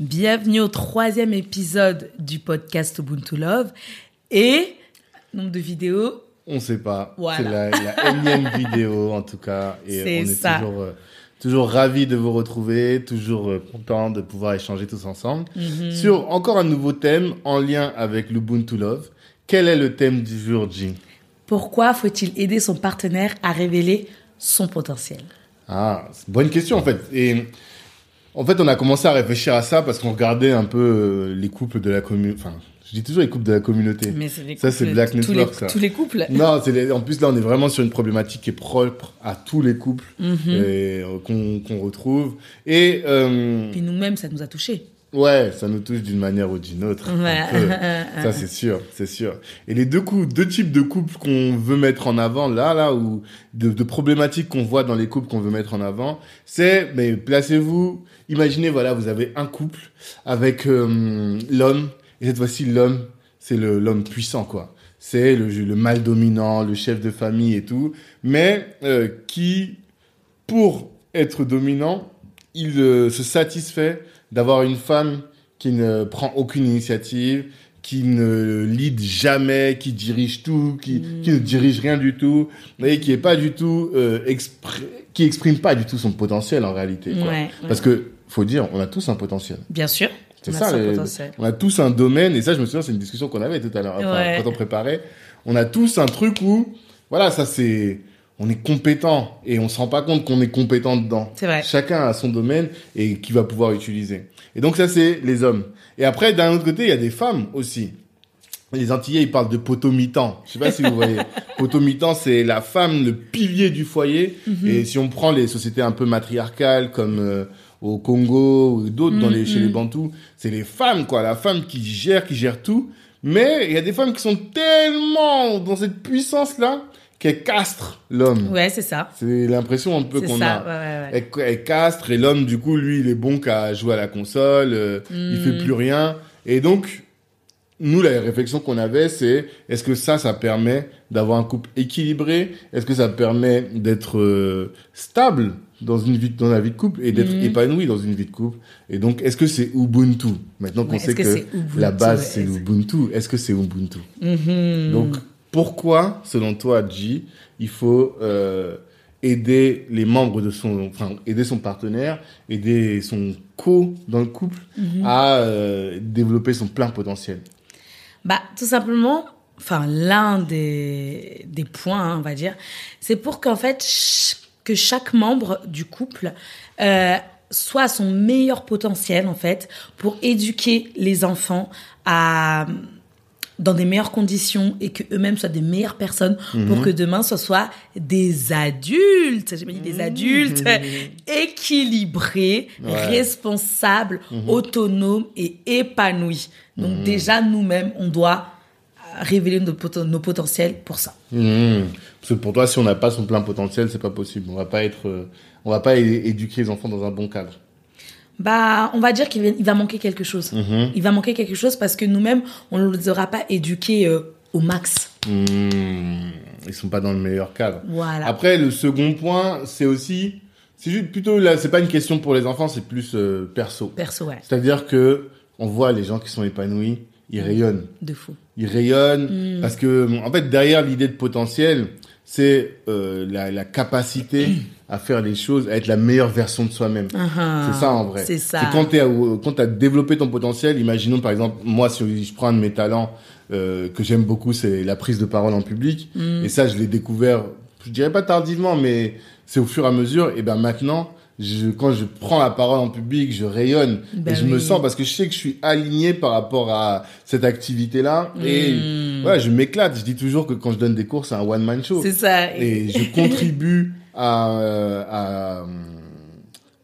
Bienvenue au troisième épisode du podcast Ubuntu Love. Et nombre de vidéos On sait pas. Voilà. C'est la, la énième vidéo en tout cas. Et C'est on est ça. toujours, euh, toujours ravis de vous retrouver, toujours euh, content de pouvoir échanger tous ensemble Mhm. sur encore un nouveau thème en lien avec l'Ubuntu Love. Quel est le thème du jour, G? Pourquoi faut-il aider son partenaire à révéler son potentiel? Ah, bonne question en fait. Et en fait, on a commencé à réfléchir à ça parce qu'on regardait un peu euh, les couples de la communauté. Enfin, je dis toujours les couples de la communauté. Mais c'est les Ça, c'est couples- Black tous Network, les, ça. Tous les couples. Non, c'est les- en plus là on est vraiment sur une problématique qui est propre à tous les couples et, euh, qu'on qu'on retrouve. Et euh, Puis nous-mêmes, ça nous a touchés. ouais, ça nous touche d'une manière ou d'une autre. peu. Ça c'est sûr, c'est sûr. Et les deux coups, deux types de couples qu'on veut mettre en avant là, là, ou de, de problématiques qu'on voit dans les couples qu'on veut mettre en avant, c'est, mais placez-vous, imaginez voilà, vous avez un couple avec euh, l'homme et cette fois-ci l'homme, c'est l'homme puissant quoi. C'est le, le mâle dominant, le chef de famille et tout, mais euh, qui, pour être dominant, il euh, se satisfait d'avoir une femme qui ne prend aucune initiative, qui ne lead jamais, qui dirige tout, qui, qui ne dirige rien du tout, et qui est pas du tout euh, qui exprime pas du tout son potentiel en réalité. Quoi. Ouais, ouais. Parce que faut dire, on a tous un potentiel. Bien sûr. C'est a ça, son les- potentiel. on a tous un domaine, et ça, je me souviens, c'est une discussion qu'on avait tout à l'heure, Ouais. quand on préparait. On a tous un truc où, voilà, ça c'est, on est compétent, et on se rend pas compte qu'on est compétent dedans. C'est vrai. Chacun a son domaine, et qui va pouvoir utiliser. Et donc ça, c'est les hommes. Et après, d'un autre côté, il y a des femmes aussi. Les Antillais, ils parlent de potomitan. Je sais pas si vous voyez. Potomitan, c'est la femme, le pilier du foyer. Mhm. Et si on prend les sociétés un peu matriarcales, comme euh, au Congo ou d'autres dans les, chez les Bantous, c'est les femmes, quoi. La femme qui gère, qui gère tout. Mais il y a des femmes qui sont tellement dans cette puissance-là qu'elles castrent l'homme. Ouais, c'est ça. C'est l'impression un peu qu'on a. Ouais, ouais, ouais. Elle, elle castre et l'homme, du coup, lui, il est bon qu'à jouer à la console, euh, il fait plus rien. Et donc, nous, la réflexion qu'on avait, c'est est-ce que ça, ça permet d'avoir un couple équilibré? Est-ce que ça permet d'être euh, stable? Dans une vie, dans la vie de couple et d'être épanoui dans une vie de couple. Et donc, est-ce que c'est Ubuntu? Maintenant qu'on sait que Ubuntu, la base, ouais, c'est l'Ubuntu, est-ce que c'est Ubuntu? Mhm. donc, pourquoi, selon toi, G, il faut euh, aider les membres de son, enfin, aider son partenaire, aider son co dans le couple Mhm. à euh, développer son plein potentiel? Bah, tout simplement, enfin, l'un des, des points, hein, on va dire, c'est pour qu'en fait, que chaque membre du couple euh, soit à son meilleur potentiel, en fait, pour éduquer les enfants à dans des meilleures conditions et que eux-mêmes soient des meilleures personnes pour que demain ce soit des adultes, j'ai pas dit des adultes équilibrés, Ouais. responsables, autonomes et épanouis. Donc déjà nous-mêmes on doit révéler nos, potentiels pour ça. Mhm. Parce que pour toi, si on n'a pas son plein potentiel, c'est pas possible. On va pas être, euh, on va pas éduquer les enfants dans un bon cadre. Bah, on va dire qu'il va, manquer quelque chose. Mhm. Il va manquer quelque chose parce que nous-mêmes, on ne les aura pas éduqués euh, au max. Mhm. Ils sont pas dans le meilleur cadre. Voilà. Après, le second point, c'est aussi, c'est juste plutôt là, c'est pas une question pour les enfants, c'est plus euh, perso. Perso, ouais. C'est-à-dire que on voit les gens qui sont épanouis, ils rayonnent. De fou. Ils rayonnent parce que en fait derrière l'idée de potentiel, c'est euh, la, la capacité à faire les choses, à être la meilleure version de soi-même. Ah, C'est ça en vrai. C'est ça. Quand tu quand as développé ton potentiel, imaginons par exemple moi si je prends un de mes talents euh, que j'aime beaucoup, c'est la prise de parole en public Mm. et ça je l'ai découvert, je dirais pas tardivement mais c'est au fur et à mesure et ben maintenant je, quand je prends la parole en public, je rayonne Ben et je me sens parce que je sais que je suis aligné par rapport à cette activité-là et Mm. ouais, je m'éclate. Je dis toujours que quand je donne des cours, c'est un one man show C'est ça. et je contribue à, euh, à,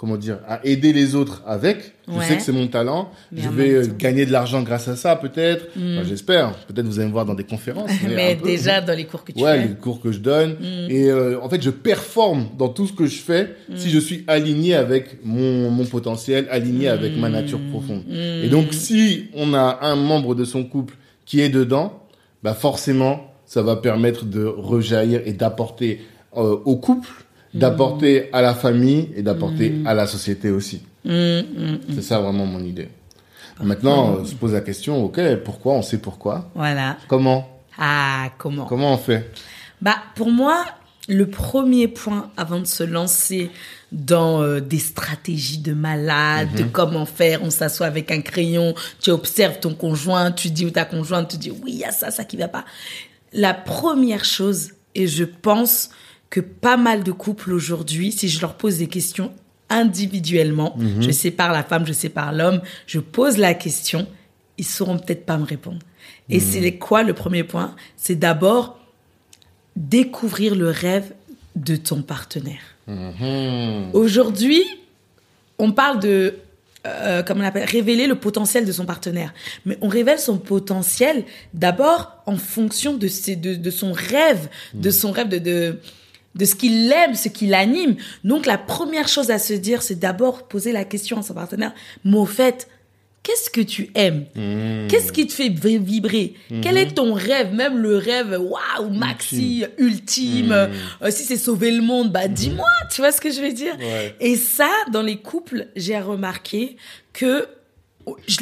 comment dire, à aider les autres avec. Je Ouais. sais que c'est mon talent. Mais je vais euh, gagner de l'argent grâce à ça, peut-être. Mm. Enfin, J'espère. Peut-être vous allez me voir dans des conférences. Mais peu. déjà, dans les cours que tu ouais, fais. les cours que je donne. Mm. Et euh, en fait, je performe dans tout ce que je fais si je suis aligné avec mon, mon potentiel, aligné avec ma nature profonde. Et donc, si on a un membre de son couple qui est dedans, bah forcément, ça va permettre de rejaillir et d'apporter euh, au couple, d'apporter à la famille et d'apporter à la société aussi. Mm, mm, mm. C'est ça vraiment mon idée. Maintenant, euh, se pose la question, ok, pourquoi On sait pourquoi? Voilà. Comment? Ah, comment? Comment on fait? Bah, pour moi, le premier point avant de se lancer dans euh, des stratégies de malade, de comment faire, on s'assoit avec un crayon, tu observes ton conjoint, tu dis ou ta conjointe, tu dis oui, il y a ça, ça qui va pas. La première chose, et je pense que pas mal de couples aujourd'hui, si je leur pose des questions individuellement, je sépare la femme, je sépare l'homme, je pose la question, ils sauront peut-être pas me répondre. Et c'est quoi le premier point? C'est d'abord découvrir le rêve de ton partenaire. Mhm. Aujourd'hui, on parle de, euh, comment on appelle, révéler le potentiel de son partenaire. Mais on révèle son potentiel d'abord en fonction de, ses, de, de son rêve, de son rêve de, de, de ce qu'il aime, ce qui l'anime. Donc la première chose à se dire, c'est d'abord poser la question à son partenaire, mais au fait, qu'est-ce que tu aimes Mhm. Qu'est-ce qui te fait vi- vibrer Quel est ton rêve Même le rêve, waouh, maxi, ultime. Euh, si c'est sauver le monde, bah dis-moi, tu vois ce que je veux dire Ouais. Et ça, dans les couples, j'ai remarqué que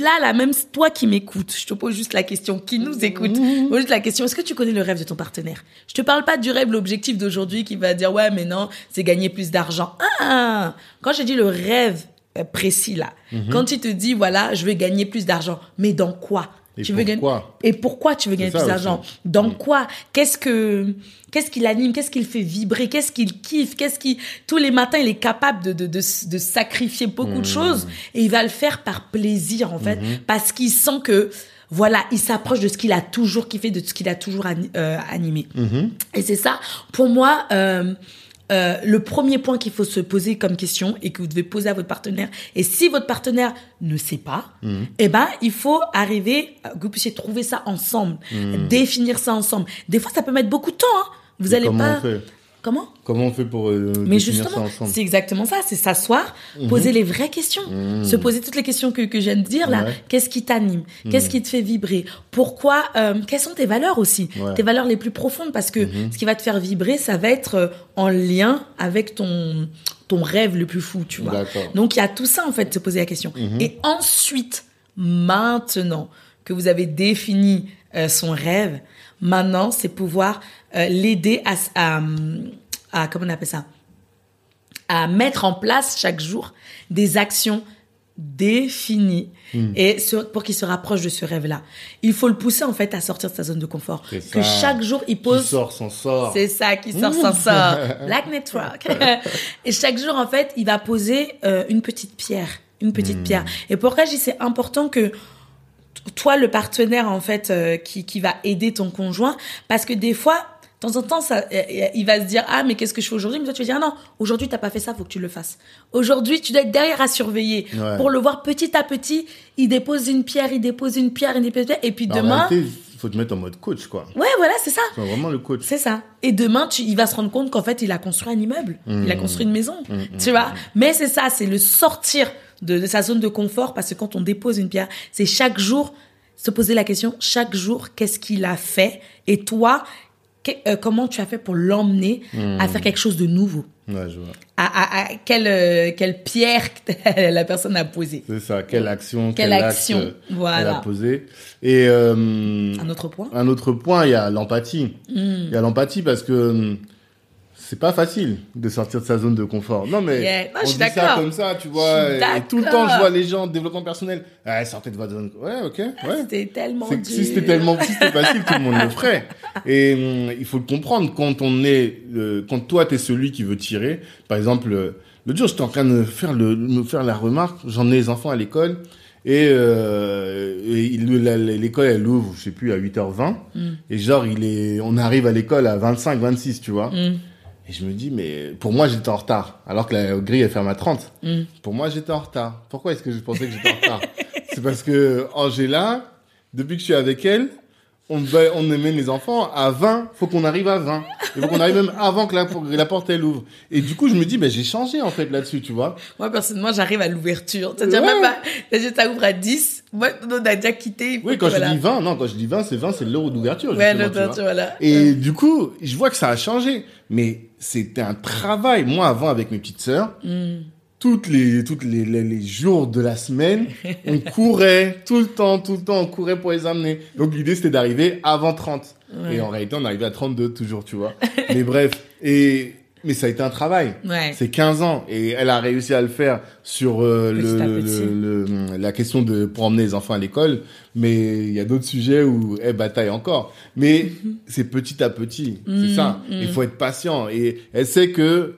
là, là, même toi qui m'écoutes, je te pose juste la question, qui nous écoute, je pose juste la question, est-ce que tu connais le rêve de ton partenaire? Je te parle pas du rêve, l'objectif d'aujourd'hui qui va dire, ouais, mais non, c'est gagner plus d'argent. Ah, quand j'ai dit le rêve euh, précis là, quand il te dit, voilà, je veux gagner plus d'argent, mais dans quoi? Et tu veux gagner pourquoi et pourquoi tu veux gagner plus d'argent Dans quoi Qu'est-ce que qu'est-ce qui l'anime Qu'est-ce qui le fait vibrer Qu'est-ce qu'il kiffe Qu'est-ce qui tous les matins il est capable de de, de, de sacrifier beaucoup de choses et il va le faire par plaisir en fait. Parce qu'il sent que voilà, il s'approche de ce qu'il a toujours kiffé, de ce qu'il a toujours euh, animé. Et c'est ça, pour moi, euh, euh, le premier point qu'il faut se poser comme question et que vous devez poser à votre partenaire. Et si votre partenaire ne sait pas, eh ben, il faut arriver, euh, que vous puissiez trouver ça ensemble, définir ça ensemble. Des fois, ça peut mettre beaucoup de temps. Hein. Vous allez pas. on fait? Comment Comment on fait pour euh, mais justement, c'est exactement ça, c'est s'asseoir, poser les vraies questions, se poser toutes les questions que, que je viens de dire là. Ouais. Qu'est-ce qui t'anime? Qu'est-ce qui te fait vibrer? Pourquoi euh, Quelles sont tes valeurs aussi? Ouais. Tes valeurs les plus profondes parce que ce qui va te faire vibrer, ça va être euh, en lien avec ton ton rêve le plus fou, tu vois. Donc il y a tout ça en fait, de se poser la question. Et ensuite, maintenant que vous avez défini euh, son rêve, maintenant c'est pouvoir euh, l'aider à, à, à comment on appelle ça, à mettre en place chaque jour des actions définies Hmm. et pour qu'il se rapproche de ce rêve-là. Il faut le pousser en fait à sortir de sa zone de confort. Que ça. chaque jour il Qui pose sort, s'en sort. c'est ça qui sort s'en sort. Black Network. et chaque jour, en fait, il va poser euh, une petite pierre. Une petite pierre. Et pourquoi je dis c'est important que toi, le partenaire, en fait, euh, qui, qui va aider ton conjoint, parce que des fois, de temps en temps, ça, il va se dire, ah, mais qu'est-ce que je fais aujourd'hui? Mais toi, tu vas dire, ah non, aujourd'hui, t'as pas fait ça, faut que tu le fasses. Aujourd'hui, tu dois être derrière à surveiller. Ouais. Pour le voir petit à petit, il dépose une pierre, il dépose une pierre, il dépose une pierre, et puis demain, il faut te mettre en mode coach, quoi. ouais, voilà, c'est ça. C'est vraiment le coach. C'est ça. Et demain, tu, il va se rendre compte qu'en fait, il a construit un immeuble. Il a construit une maison. tu vois Mais c'est ça, c'est le sortir de, de sa zone de confort parce que quand on dépose une pierre, c'est chaque jour se poser la question, chaque jour, qu'est-ce qu'il a fait? Et toi, euh, comment tu as fait pour l'emmener à faire quelque chose de nouveau? Ouais, je vois. à, à- à- quelle, euh, quelle pierre la personne a posée? C'est ça. Quelle action, Quelle quel action, acte, voilà. elle a posé. Et euh, Un autre point? un autre point, il y a l'empathie. Hmm. Il y a l'empathie parce que hum, c'est pas facile de sortir de sa zone de confort. Non, mais Yeah. Non, je on suis dit ça comme ça, tu vois. Et tout le temps, je vois les gens en développement personnel. Ah, sortez de votre zone. Ouais, ok, ouais. C'était tellement dur. Si c'était tellement si c'était facile, tout le monde le ferait. Et hum, il faut le comprendre quand on est, euh, quand toi t'es celui qui veut tirer. Par exemple, euh, l'autre jour j'étais en train de me faire le, me faire la remarque. J'en ai les enfants à l'école et, euh, et l'école elle ouvre, je sais plus à 8h20 Mm. et genre il est, on arrive à l'école à 25, 26, tu vois. Mm. Et je me dis, mais pour moi, j'étais en retard. Alors que la grille, elle ferme à 30. Mm. Pour moi, j'étais en retard. Pourquoi est-ce que je pensais que j'étais en retard C'est parce que Angela, depuis que je suis avec elle, on, on amène les enfants à 20. Faut qu'on arrive à 20. Il faut qu'on arrive même avant que la, la porte, elle ouvre. Et du coup, je me dis, ben, j'ai changé, en fait, là-dessus, tu vois. Moi, personnellement, j'arrive à l'ouverture. C'est-à-dire Ouais. même pas, c'est-à-dire, ça ouvre à 10. Moi, on a déjà quitté. Oui, quand je voilà. dis 20, non, quand je dis 20, c'est 20, c'est l'heure d'ouverture. Ouais, l'ouverture, voilà. Et du coup, je vois que ça a changé. Mais c'était un travail. Moi, avant, avec mes petites sœurs, Mm. toutes les, toutes les, les, les jours de la semaine, on courait tout le temps, tout le temps, on courait pour les amener. Donc, l'idée, c'était d'arriver avant 30. Ouais. Et en réalité, on arrivait à 32 toujours, tu vois. mais bref. Et, mais ça a été un travail. Ouais. C'est 15 ans et elle a réussi à le faire sur euh, le, le- le- le- la question de pour emmener les enfants à l'école, mais il y a d'autres sujets où elle bataille encore. Mais c'est petit à petit, c'est Mhm, ça. mhm. Il faut être patient et elle sait que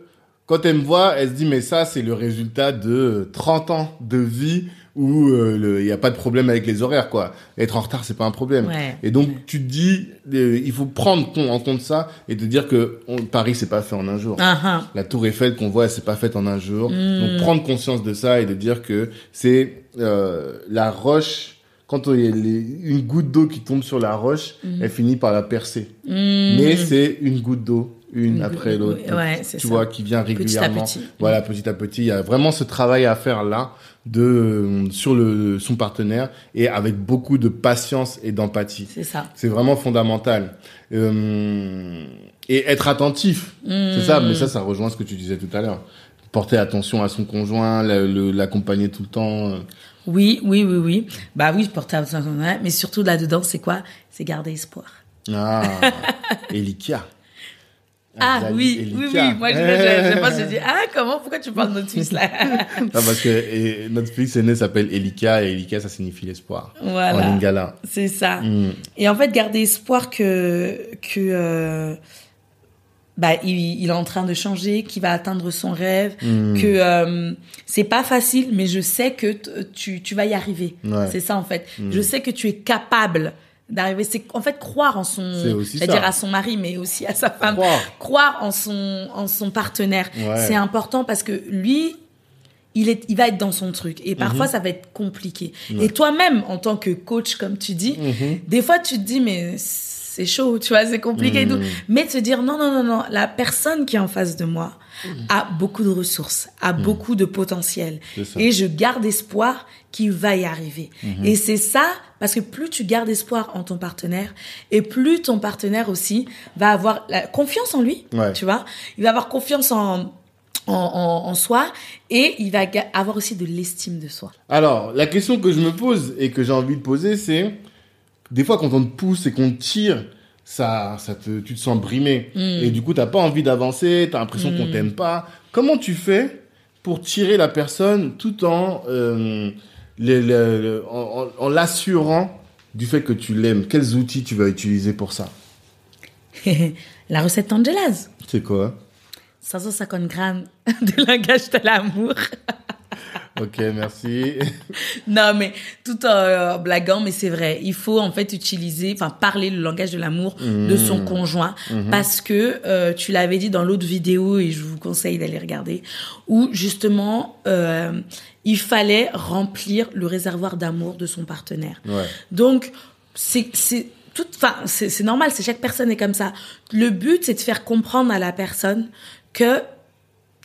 quand elle me voit, elle se dit mais ça c'est le résultat de 30 ans de vie où euh, il n'y a pas de problème avec les horaires quoi. Être en retard c'est pas un problème. Ouais. Et donc tu te dis euh, il faut prendre en compte ça et te dire que on- Paris c'est pas fait en un jour. Ah, ah. La tour Eiffel qu'on voit, elle s'est pas faite en un jour. Mm. Donc prendre conscience de ça et de dire que c'est euh, la roche. Quand il y a les- une goutte d'eau qui tombe sur la roche, elle finit par la percer. Mm. Mais c'est une goutte d'eau, une, Une après l'autre. ouais, c'est tu ça. vois, qui vient Petit à régulièrement. petit. Voilà, petit à petit. Il y a vraiment ce travail à faire là de euh, sur le son partenaire et avec beaucoup de patience et d'empathie. C'est ça. C'est vraiment fondamental. Euh, et être attentif, c'est ça. Mais ça, ça rejoint ce que tu disais tout à l'heure. Porter attention à son conjoint, l'accompagner tout le temps. euh. Oui, oui, oui, oui. Bah oui, porter attention, mais surtout là-dedans, c'est quoi? C'est garder espoir. Ah, Elikia. Ah oui, oui, oui. Moi, je, je, je pense, je dis, ah, comment, pourquoi tu parles de notre fils là? Ah, parce que et, notre fils aîné s'appelle Elika et Elika, ça signifie l'espoir. En Voilà, lingala. c'est ça. Mm. Et en fait, garder espoir que que euh, bah il, il est en train de changer, qu'il va atteindre son rêve, Mm. que euh, c'est pas facile, mais je sais que tu tu vas y arriver. Ouais. C'est ça en fait. Mm. Je sais que tu es capable d'arriver. C'est en fait croire en son, c'est-à-dire à son mari, mais aussi à sa femme. Croire. Croire en son en son partenaire. Ouais. C'est important parce que lui. Il, est, il va être dans son truc et parfois Mhm. ça va être compliqué. Ouais. Et toi-même, en tant que coach, comme tu dis, Mhm. des fois tu te dis mais c'est chaud, tu vois, c'est compliqué et tout. Mhm. Mais te dire non non non non, la personne qui est en face de moi a beaucoup de ressources, a beaucoup de potentiel et je garde espoir qu'il va y arriver. Et c'est ça parce que plus tu gardes espoir en ton partenaire et plus ton partenaire aussi va avoir la confiance en lui, Ouais. tu vois. Il va avoir confiance en en, en, en soi et il va avoir aussi de l'estime de soi. Alors, la question que je me pose et que j'ai envie de poser, c'est des fois quand on te pousse et qu'on te tire, ça, ça te, tu te sens brimé. Mm. Et du coup, t'as pas envie d'avancer, t'as l'impression qu'on t'aime pas. Comment tu fais pour tirer la personne tout en, euh, en l'assurant du fait que tu l'aimes? Quels outils tu vas utiliser pour ça? La recette Angela's. C'est quoi? 550 grammes de langage de l'amour. Ok, merci. Non, mais tout en euh, blaguant, mais c'est vrai. Il faut en fait utiliser, enfin parler le langage de l'amour de son conjoint, parce que euh, tu l'avais dit dans l'autre vidéo et je vous conseille d'aller regarder, où justement euh, il fallait remplir le réservoir d'amour de son partenaire. Ouais. Donc, c'est, tout, enfin, c'est, c'est normal, c'est chaque personne est comme ça. Le but, c'est de faire comprendre à la personne que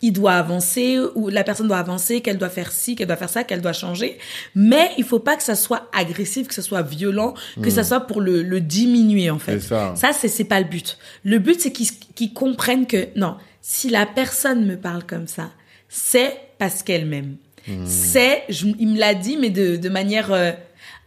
il doit avancer ou la personne doit avancer, qu'elle doit faire ci, qu'elle doit faire ça, qu'elle doit changer. Mais il faut pas que ça soit agressif, que ça soit violent, que ça soit pour le, le diminuer en fait. C'est ça. Ça, c'est c'est pas le but. Le but, c'est qu'ils comprennent que non, si la personne me parle comme ça, c'est parce qu'elle m'aime. C'est, je- il me l'a dit, mais de, de manière euh,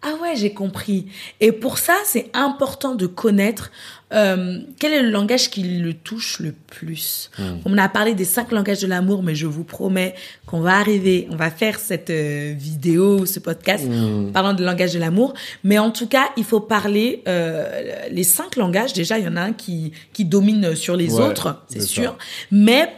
ah ouais, j'ai compris. Et pour ça, c'est important de connaître euh, quel est le langage qui le touche le plus. On a parlé des cinq langages de l'amour, mais je vous promets qu'on va arriver, on va faire cette euh, vidéo, ce podcast Mm. parlant de langage de l'amour. Mais en tout cas, il faut parler euh, les cinq langages. Déjà, il y en a un qui qui domine sur les Ouais, autres, c'est c'est sûr. ça. Mais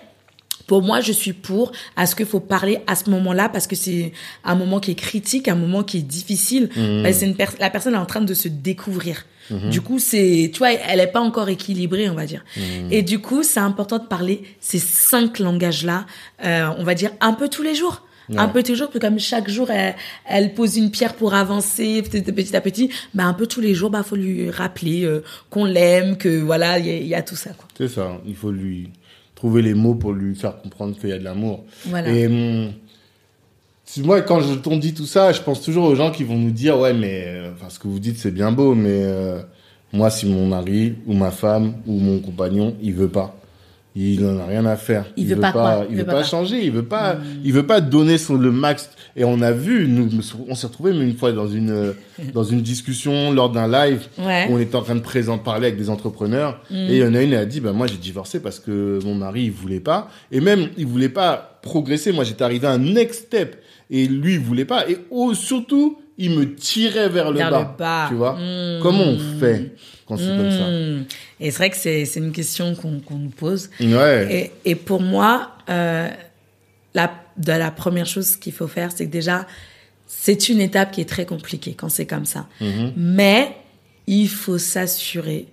pour moi, je suis pour à ce qu'il faut parler à ce moment-là parce que c'est un moment qui est critique, un moment qui est difficile. Mmh. C'est une per- la personne est en train de se découvrir. Mmh. Du coup, c'est, tu vois, elle est pas encore équilibrée, on va dire. Mmh. Et du coup, c'est important de parler ces cinq langages-là, euh, on va dire un peu tous les jours. Un peu tous les jours, parce que comme chaque jour, elle, elle pose une pierre pour avancer petit, à petit, bah, un peu tous les jours, bah, faut lui rappeler euh, qu'on l'aime, que voilà, il y, a- il y a tout ça. C'est ça. Il faut lui trouver les mots pour lui faire comprendre qu'il y a de l'amour. Voilà. Et hum, moi, quand je t'en dis tout ça, je pense toujours aux gens qui vont nous dire, ouais, mais euh, enfin, ce que vous dites, c'est bien beau, mais euh, moi, si mon mari ou ma femme ou mon compagnon, il veut pas. Il n'en a rien à faire. Il veut pas Il veut pas changer. Il veut pas. Il veut pas donner son le max. Et on a vu, nous, on s'est retrouvé une fois dans une euh, dans une discussion lors d'un live Ouais. où on était en train de présenter parler avec des entrepreneurs. Et il y en a une, elle a dit, bah moi j'ai divorcé parce que mon mari il voulait pas. Et même il voulait pas progresser. Moi j'étais arrivé à un next step et lui il voulait pas. Et oh, surtout il me tirait vers le bas. le bas. Tu vois Mm. Comment on fait quand c'est comme ça Hmm. Et c'est vrai que c'est c'est une question qu'on qu'on nous pose. Ouais. Et, et pour moi, euh, la, de la première chose qu'il faut faire, c'est que déjà, c'est une étape qui est très compliquée quand c'est comme ça. Mhm. Mais il faut s'assurer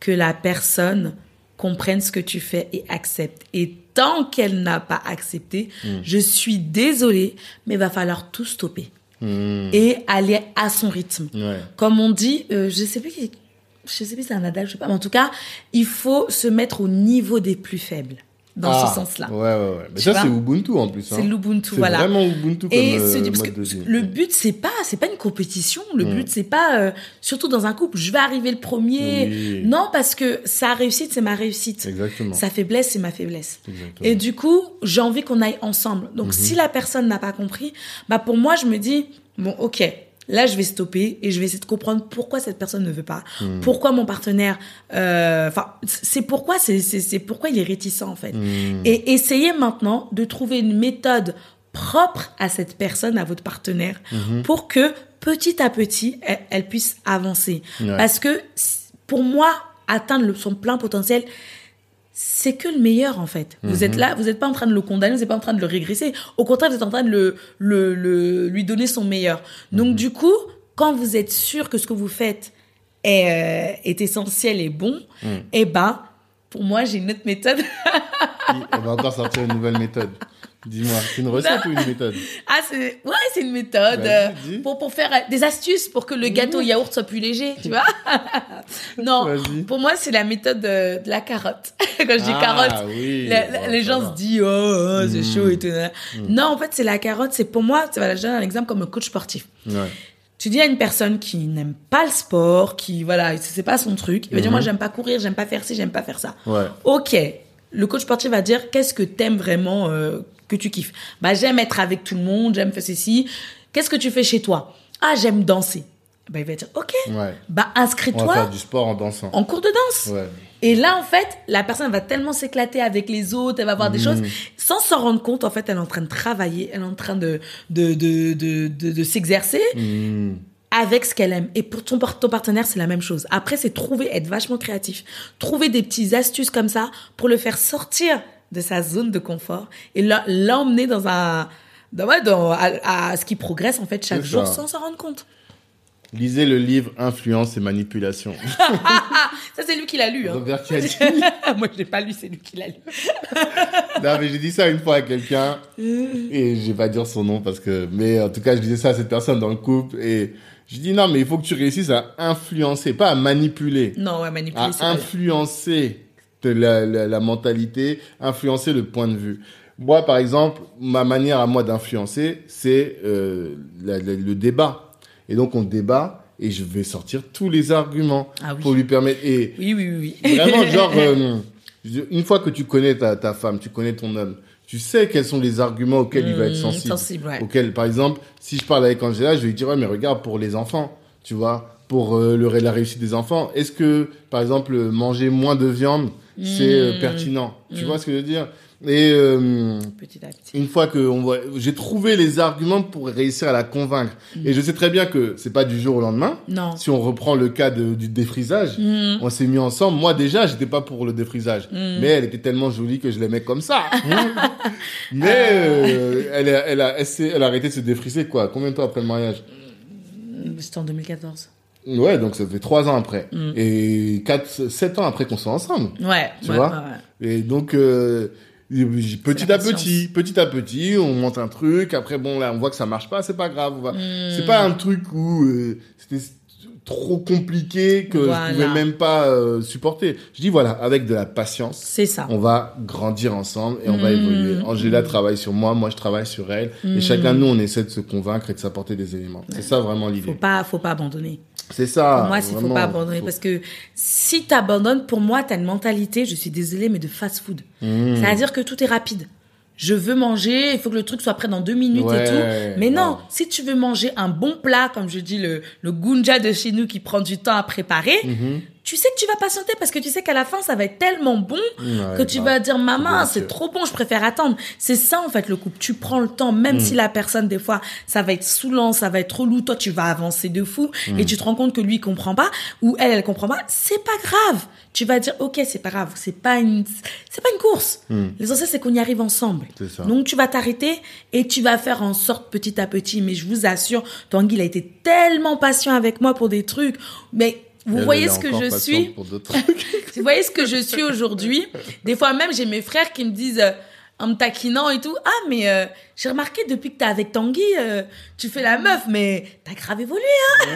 que la personne comprenne ce que tu fais et accepte. Et tant qu'elle n'a pas accepté, Mhm. je suis désolée, mais il va falloir tout stopper Mm. et aller à son rythme. Ouais. Comme on dit, euh, je sais plus, je sais plus si c'est un adage, je sais pas, mais en tout cas, il faut se mettre au niveau des plus faibles dans Ah, ce sens-là. Ouais, ouais, ouais. Mais Tu ça, c'est Ubuntu en plus. C'est hein. l'Ubuntu, C'est voilà. vraiment Ubuntu comme Et euh, parce mode que de le but c'est pas c'est pas une compétition. Le Mm. but c'est pas euh, surtout dans un couple, je vais arriver le premier. Oui. Non parce que sa réussite c'est ma réussite. Exactement. Sa faiblesse c'est ma faiblesse. Exactement. Et du coup, j'ai envie qu'on aille ensemble. Donc, Mhm. si la personne n'a pas compris, bah pour moi, je me dis bon, ok, là, je vais stopper et je vais essayer de comprendre pourquoi cette personne ne veut pas, Mhm. pourquoi mon partenaire, euh, enfin, c'est pourquoi, c'est pourquoi il est réticent en fait. Mm. Et essayez maintenant de trouver une méthode propre à cette personne, à votre partenaire, Mhm. pour que petit à petit, elle, elle puisse avancer. Ouais. Parce que pour moi, atteindre son plein potentiel, c'est que le meilleur en fait. Vous Mhm. êtes là, vous n'êtes pas en train de le condamner, vous n'êtes pas en train de le régresser. Au contraire, vous êtes en train de le, le, le- lui donner son meilleur. Donc Mhm. du coup, quand vous êtes sûr que ce que vous faites est, euh, est essentiel et bon, Mm. eh ben, pour moi, j'ai une autre méthode. On va encore sortir une nouvelle méthode. Dis-moi, c'est une recette ou une méthode ah, c'est ouais, c'est une méthode euh, pour pour faire euh, des astuces pour que le gâteau yaourt soit plus léger, tu vois Non, pour moi, c'est la méthode de, de la carotte. Quand je dis Ah, carotte, oui. La- la- Bon, les gens va. se disent oh, oh, c'est Mm. chaud et tout. Non, en fait, c'est la carotte. C'est pour moi, c'est voilà, je donne un exemple comme un coach sportif. Ouais. Tu dis à une personne qui n'aime pas le sport, qui voilà, c'est pas son truc, il va dire moi j'aime pas courir, j'aime pas faire ci, j'aime pas faire ça. Ouais. Ok, le coach sportif va dire qu'est-ce que t'aimes vraiment, euh, que tu kiffes. Bah j'aime être avec tout le monde, j'aime faire ceci. Qu'est-ce que tu fais chez toi? Ah j'aime danser. Bah il va dire ok, Ouais. bah On va inscris-toi faire du sport en dansant. en cours de danse. Ouais. Et là, en fait, la personne va tellement s'éclater avec les autres, elle va voir des Mhm. choses, sans s'en rendre compte, en fait, elle est en train de travailler, elle est en train de, de, de, de, de, de s'exercer Mm. avec ce qu'elle aime. Et pour ton, ton partenaire, c'est la même chose. Après, c'est trouver, être vachement créatif. Trouver des petites astuces comme ça pour le faire sortir de sa zone de confort et l'em- l'emmener dans un, dans, ouais, dans, à, à ce qui progresse, en fait, chaque jour sans s'en rendre compte. Lisez le livre Influence et manipulation. Ça, c'est lui qui l'a lu. Hein. Robert. Moi, je l'ai pas lu, c'est lui qui l'a lu. non, mais j'ai dit ça une fois à quelqu'un et je vais pas dire son nom parce que, mais en tout cas, je disais ça à cette personne dans le couple et je dis non, mais il faut que tu réussisses à influencer, pas à manipuler, Non, ouais, manipuler, à influencer la, la, la mentalité, influencer le point de vue. Moi, par exemple, ma manière à moi d'influencer, c'est euh, la- la- le débat. Et donc, on débat et je vais sortir tous les arguments Ah oui. pour lui permettre. Et Oui, oui, oui. oui. Vraiment, genre, euh, une fois que tu connais ta, ta femme, tu connais ton homme, tu sais quels sont les arguments auxquels il va être Mmh, sensible. sensible, ouais. Auxquels, par exemple, si je parle avec Angela, je vais lui dire, ouais, mais regarde, pour les enfants, tu vois, pour euh, le, la réussite des enfants, est-ce que, par exemple, manger moins de viande, c'est euh, Mm. pertinent. Tu Mm. vois ce que je veux dire? Et euh, Petit à petit. une fois que on voit, j'ai trouvé les arguments pour réussir à la convaincre. Mm. Et je sais très bien que c'est pas du jour au lendemain. Non. Si on reprend le cas de- du défrisage, on s'est mis ensemble. Moi déjà, j'étais pas pour le défrisage, mais elle était tellement jolie que je l'aimais comme ça. mais euh, elle, a, elle, a, elle, s'est- elle a arrêté de se défriser quoi Combien de temps après le mariage? C'était en 2014. Ouais, donc ça fait trois ans après. Mm. Et quatre, sept ans après qu'on soit ensemble. Ouais. Tu ouais, vois ouais, ouais. Et donc, euh, petit à petit, petit à petit, on monte un truc. Après, bon, là, on voit que ça marche pas, c'est pas grave. va- Mm. C'est pas un truc où euh, c'était trop compliqué que Voilà. je pouvais même pas euh, supporter. Je dis voilà, avec de la patience, C'est ça. on va grandir ensemble et on va Mm. évoluer. Angela travaille sur moi, moi je travaille sur elle, Mm. et chacun de nous on essaie de se convaincre et de s'apporter des éléments. C'est ça vraiment Faut l'idée. pas, faut pas abandonner. C'est ça. pour moi, il faut pas abandonner Faut- parce que si t'abandonnes, pour moi, t'as une mentalité, je suis désolée, mais de fast-food. Mm. C'est-à-dire que tout est rapide. Je veux manger, il faut que le truc soit prêt dans deux minutes Ouais, et tout. Mais non, ouais. si tu veux manger un bon plat, comme je dis, le, le gunja de chez nous qui prend du temps à préparer, Mhm. Tu sais que tu vas patienter parce que tu sais qu'à la fin, ça va être tellement bon Ouais, que tu vas dire, maman, c'est trop bon, je préfère attendre. C'est ça, en fait, le couple. Tu prends le temps, même Mm. si la personne, des fois, ça va être saoulant, ça va être lourd, toi, tu vas avancer de fou Mm. et tu te rends compte que lui, il comprend pas ou elle, elle comprend pas. C'est pas grave. Tu vas dire, OK, c'est pas grave. C'est pas une, c'est pas une course. Mm. L'essentiel, c'est qu'on y arrive ensemble. Ça. Donc, tu vas t'arrêter et tu vas faire en sorte petit à petit. Mais je vous assure, Tanguy, il a été tellement patient avec moi pour des trucs. Mais vous Elle, voyez elle ce que je suis? Vous voyez ce que je suis aujourd'hui Des fois même, j'ai mes frères qui me disent, en me taquinant et tout, ah mais euh, j'ai remarqué depuis que t'es avec Tanguy, euh, tu fais la meuf, mais t'as grave évolué.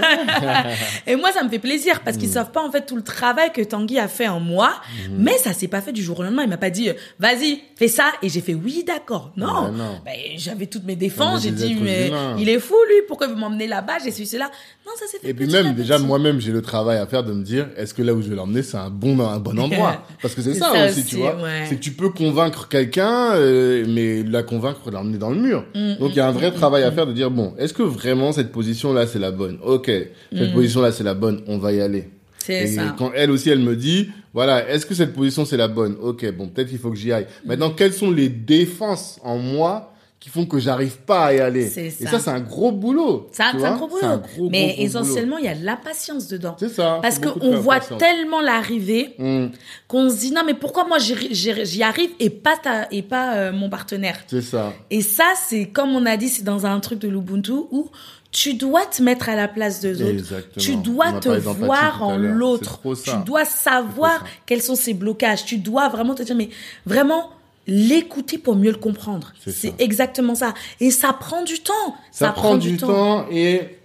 Hein et moi, ça me fait plaisir parce Mm. qu'ils savent pas en fait tout le travail que Tanguy a fait en moi, mais ça s'est pas fait du jour au lendemain. Il m'a pas dit, euh, vas-y, fais ça, et j'ai fait oui, d'accord. Non, Ouais, non. Ben, j'avais toutes mes défenses. J'ai dit, mais humains. il est fou lui, pourquoi il veut m'emmener là-bas J'ai su cela. Non, ça s'est fait. Et puis même, déjà, moi-même, j'ai le travail à faire de me dire, est-ce que là où je vais l'emmener, c'est un bon, un bon endroit? Parce que c'est ça, ça aussi, aussi, tu vois. ouais. C'est que tu peux convaincre quelqu'un, euh, mais la convaincre, l'emmener dans le mur. Mm, Donc, il y a un vrai travail à faire de dire, bon, est-ce que vraiment cette position-là, c'est la bonne? Ok, cette position-là, c'est la bonne, on va y aller. Mm. C'est Et ça. quand elle aussi, elle me dit, voilà, est-ce que cette position, c'est la bonne? Ok, bon, peut-être qu'il faut que j'y aille. Mm. Maintenant, quelles sont les défenses en moi qui font que j'arrive pas à y aller C'est Et ça. ça, c'est un gros boulot. C'est un, gros boulot. Un gros, mais gros, essentiellement, il y a de la patience dedans. C'est ça. Parce de qu'on voit tellement l'arrivée Hum, qu'on se dit non mais pourquoi moi j'y- arrive et pas ta, et pas euh, mon partenaire? c'est ça. Et ça c'est comme on a dit c'est dans un truc de l'Ubuntu où tu dois te mettre à la place des autres. Exactement. Tu dois te voir en l'autre. Tu ça. dois savoir ça. quels sont ses blocages. Tu dois vraiment te dire mais vraiment l'écouter pour mieux le comprendre. C'est exactement ça. Et ça prend du temps. Ça, prend, du temps. et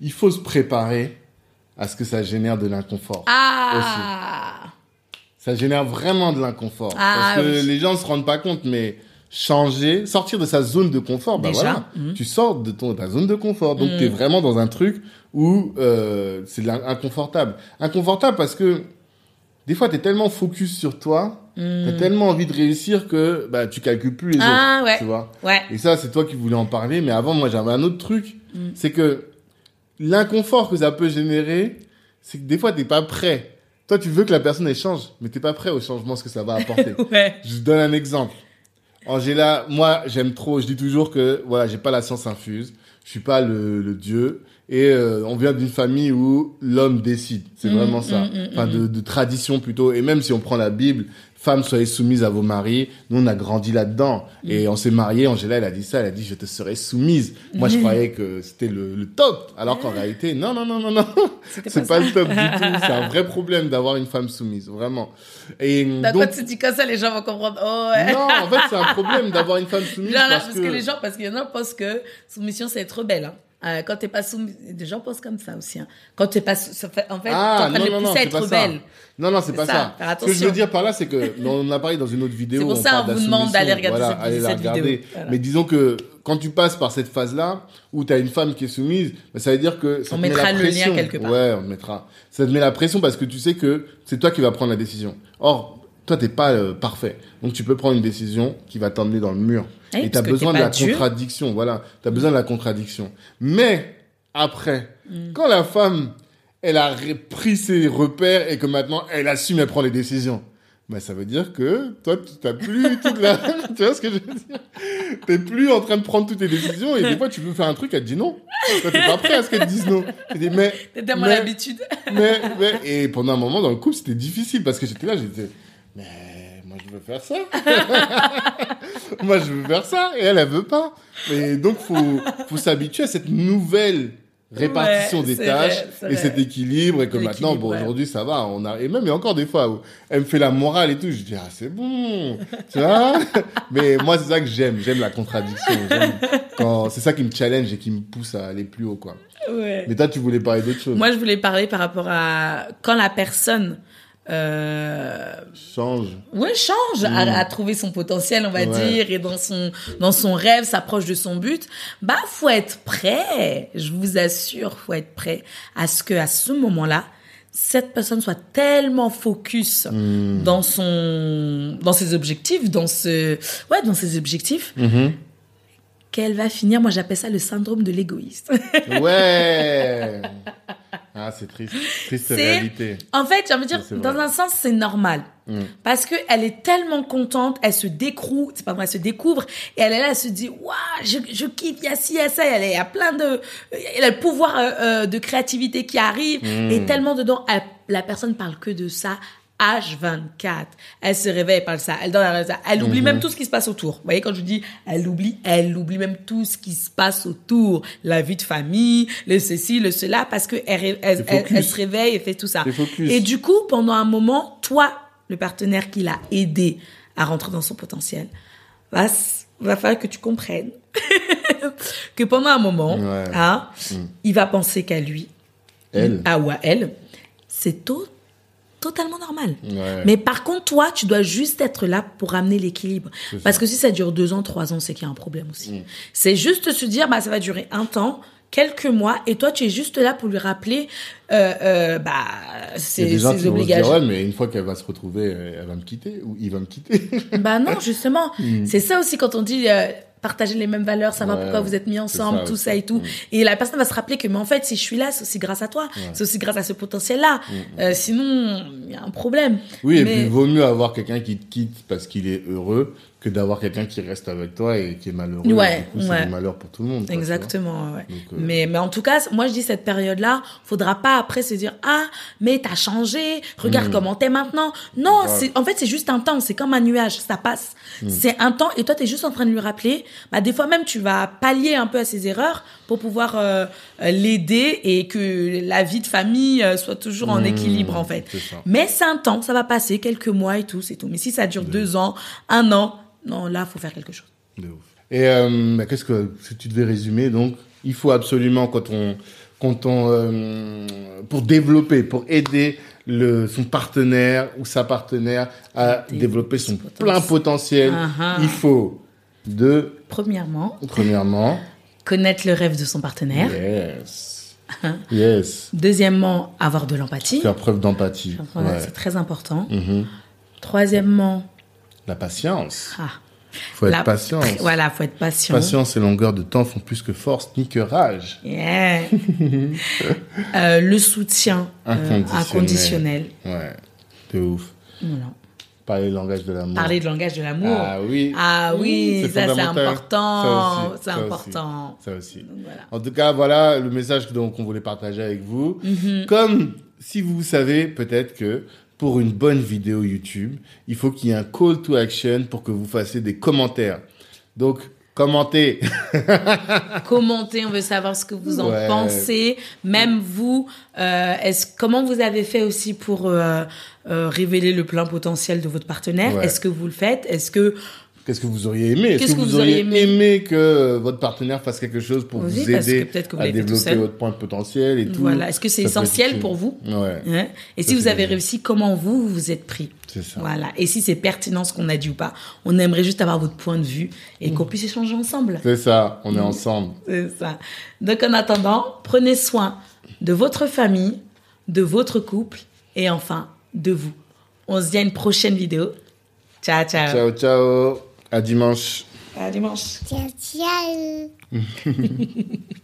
il faut se préparer à ce que ça génère de l'inconfort. Ah. Ça génère vraiment de l'inconfort. Ah, parce que oui. les gens ne se rendent pas compte, mais changer, sortir de sa zone de confort, bah Déjà, voilà, mhm. tu sors de ton, ta zone de confort. Donc, tu es vraiment dans un truc où euh, c'est inconfortable. Inconfortable parce que des fois, tu es tellement focus sur toi, tu as tellement envie de réussir que bah, tu calcules plus les. Ah, autres. ouais. Tu vois Ouais. et ça, c'est toi qui voulais en parler. Mais avant, moi, j'avais un autre truc. Mm. C'est que l'inconfort que ça peut générer, c'est que des fois, t'es pas prêt. Toi, tu veux que la personne elle change, mais t'es pas prêt au changement, ce que ça va apporter. Ouais. je donne un exemple. Angela, moi, j'aime trop. Je dis toujours que voilà, j'ai pas la science infuse. Je suis pas le, le dieu. Et euh, on vient d'une famille où l'homme décide. C'est Mm, vraiment ça. mm, mm, enfin, de, de tradition plutôt. Et même si on prend la Bible, femmes soyez soumises à vos maris. Nous, on a grandi là-dedans. Mm. Et on s'est mariés. Angela, elle a dit ça. Elle a dit, je te serai soumise. Moi, je Mm. croyais que c'était le, le top. Alors qu'en réalité, non, non, non, non, non. C'est pas pas le top du tout. C'est un vrai problème d'avoir une femme soumise. Vraiment. Et Bah, donc, Quand tu dis comme ça, les gens vont comprendre. Oh, ouais. non, en fait, c'est un problème d'avoir une femme soumise Genre, parce, parce, que... les gens, parce qu'il y en a pensent que soumission c'est être rebelle. Hein. Euh, quand t'es pas soumis, des gens pensent comme ça aussi. Hein. Quand t'es pas, sou- en fait, Ah, t'es en train de non, non, pousser à être rebelle. Non, non, c'est pas ça, ça. Ce que je veux dire par là, c'est que on en a parlé dans une autre vidéo. C'est pour ça, on de vous demande d'aller regarder Voilà, cette- allez vidéo. Voilà. Mais disons que quand tu passes par cette phase-là, où tu as une femme qui est soumise, bah, ça veut dire que ça On te met mettra la le lien quelque part. Ouais, on mettra. Ça te met la pression parce que tu sais que c'est toi qui vas prendre la décision. Or, toi, t'es pas euh, parfait. Donc, tu peux prendre une décision qui va t'emmener dans le mur. Oui, Et tu as parce que besoin t'es de la contradiction. Voilà. Tu as besoin de la contradiction. Mais, après, Mm. quand la femme, elle a pris ses repères et que maintenant, elle assume, elle prend les décisions. bah, ça veut dire que toi, tu n'as plus toute la... tu vois ce que je veux dire? T'es plus en train de prendre toutes tes décisions et des fois, tu veux faire un truc, elle te dit non. Toi, t'es pas prêt à ce qu'elle te dise non. Tu dis, mais... T'as tellement l'habitude. mais, mais, et pendant un moment dans le couple, c'était difficile parce que j'étais là, j'étais, mais moi je veux faire ça. moi je veux faire ça et elle, elle veut pas. Et donc, faut, faut s'habituer à cette nouvelle répartition Ouais, des tâches vrai, et cet équilibre et que maintenant, bon, ouais. aujourd'hui ça va, on a, et même il y a encore des fois où elle me fait la morale et tout, je dis, ah, c'est bon, tu vois. Mais moi, c'est ça que j'aime, j'aime la contradiction. Quand, c'est ça qui me challenge et qui me pousse à aller plus haut, quoi. Ouais. Mais toi, tu voulais parler d'autre chose. Moi, je voulais parler par rapport à quand la personne euh, Change. ouais, change, a, a trouvé son potentiel, on va. Ouais. dire, et dans son, dans son rêve, s'approche de son but, bah, faut être prêt. Je vous assure, faut être prêt à ce que, à ce moment-là, cette personne soit tellement focus Mm. dans son, dans ses objectifs, dans ce, ouais, dans ses objectifs, Mhm. Qu'elle va finir, moi j'appelle ça le syndrome de l'égoïste. Ouais. Ah, c'est triste. Triste C'est- réalité. En fait, j'ai envie de dire, dans un sens, c'est normal. Mm. Parce que elle est tellement contente, elle se découvre, c'est pas vrai, elle se découvre, et elle est là, elle se dit, waouh, je, je kiffe, il y a ci, il y a ça, elle y a plein de, elle a le pouvoir euh, euh, de créativité qui arrive, Mm. et tellement dedans, elle- la personne parle que de ça. H24. Elle se réveille, parle ça. Elle elle parle ça. Elle oublie Mhm. même tout ce qui se passe autour. Vous voyez, quand je dis elle oublie, elle oublie même tout ce qui se passe autour. La vie de famille, le ceci, le cela, parce que elle, se réveille et fait tout ça. Et du coup, pendant un moment, toi, le partenaire qui l'a aidé à rentrer dans son potentiel, va, va falloir que tu comprennes que pendant un moment, Ouais. hein, il va penser qu'à lui, Elle. à ou à elle, c'est to- totalement normal. Ouais. Mais par contre, toi, tu dois juste être là pour ramener l'équilibre. Parce que si ça dure deux ans, trois ans, c'est qu'il y a un problème aussi. Mm. C'est juste se dire, bah, ça va durer un temps, quelques mois, et toi, tu es juste là pour lui rappeler, euh, euh, bah, ses, ses dire, obligations. ouais, mais une fois qu'elle va se retrouver, euh, elle va me quitter ou il va me quitter. Bah non, justement. C'est ça aussi quand on dit euh, partager les mêmes valeurs, savoir Ouais, pourquoi vous êtes mis ensemble, ça tout ça et tout. Et la personne va se rappeler que, mais en fait, si je suis là, c'est aussi grâce à toi. C'est aussi grâce à ce potentiel-là. Euh, sinon, y a un problème. Oui, et Mais- puis il vaut mieux avoir quelqu'un qui te quitte parce qu'il est heureux que d'avoir quelqu'un qui reste avec toi et qui est malheureux. Ouais, Du coup, c'est ouais. malheur pour tout le monde. quoi. Exactement, ouais. Donc, euh, Mais, mais en tout cas, moi, je dis cette période-là, faudra pas après se dire, ah, mais t'as changé, regarde comment t'es maintenant. Non, c'est, en fait, c'est juste un temps, c'est comme un nuage, ça passe. C'est un temps, et toi, t'es juste en train de lui rappeler, bah, des fois même, tu vas pallier un peu à ses erreurs pour pouvoir euh, l'aider et que la vie de famille euh, soit toujours en Mmh, équilibre, en fait. ça. Mais c'est un temps, ça va passer, quelques mois et tout, c'est tout. Mais si ça dure deux ans, un an, non, là, faut faire quelque chose. De ouf. Et euh, bah, qu'est-ce que si tu devais résumer donc il faut absolument quand on quand on euh, pour développer pour aider le son partenaire ou sa partenaire à Développer développer son plein potentiel. potentiel, Ah-ha. il faut de Premièrement, premièrement connaître le rêve de son partenaire. yes yes Deuxièmement, avoir de l'empathie. faire preuve d'empathie Voilà, Ouais. C'est très important. Mhm. Troisièmement, la patience ah, faut être la- patient Voilà, faut être patient. patience et longueur de temps font plus que force ni que rage Yeah. Euh, le soutien euh, Inconditionnel. inconditionnel. ouais de ouf Voilà. Parler le langage de l'amour Parler de langage de l'amour. Ah oui. Ah oui, ça c'est important. C'est important. aussi, Ça aussi. Donc, voilà. En tout cas, voilà le message donc qu'on voulait partager avec vous. Mhm. Comme si vous savez peut-être que pour une bonne vidéo YouTube, il faut qu'il y ait un call to action pour que vous fassiez des commentaires. Donc, commentez. Commentez, on veut savoir ce que vous en Ouais. pensez. Même vous, euh, est-ce comment vous avez fait aussi pour euh, euh, révéler le plein potentiel de votre partenaire? Ouais. Est-ce que vous le faites? Est-ce que Qu'est-ce que vous auriez aimé? Est-ce Qu'est-ce que, vous auriez aimé, que euh, votre partenaire fasse quelque chose pour Oui, vous que aider que vous à développer votre point de potentiel et tout voilà, est-ce que c'est essentiel pour vous? Ouais, Hein? Et Ça, si vous avez réussi, comment vous vous êtes pris? Ça. Voilà. Et si c'est pertinent ce qu'on a dit ou pas, on aimerait juste avoir votre point de vue et Mmh. qu'on puisse échanger ensemble. C'est ça, on est ensemble. C'est ça. Donc en attendant, prenez soin de votre famille, de votre couple et enfin de vous. On se dit à une prochaine vidéo. Ciao, ciao. Ciao, ciao. À dimanche. À dimanche. Ciao, ciao.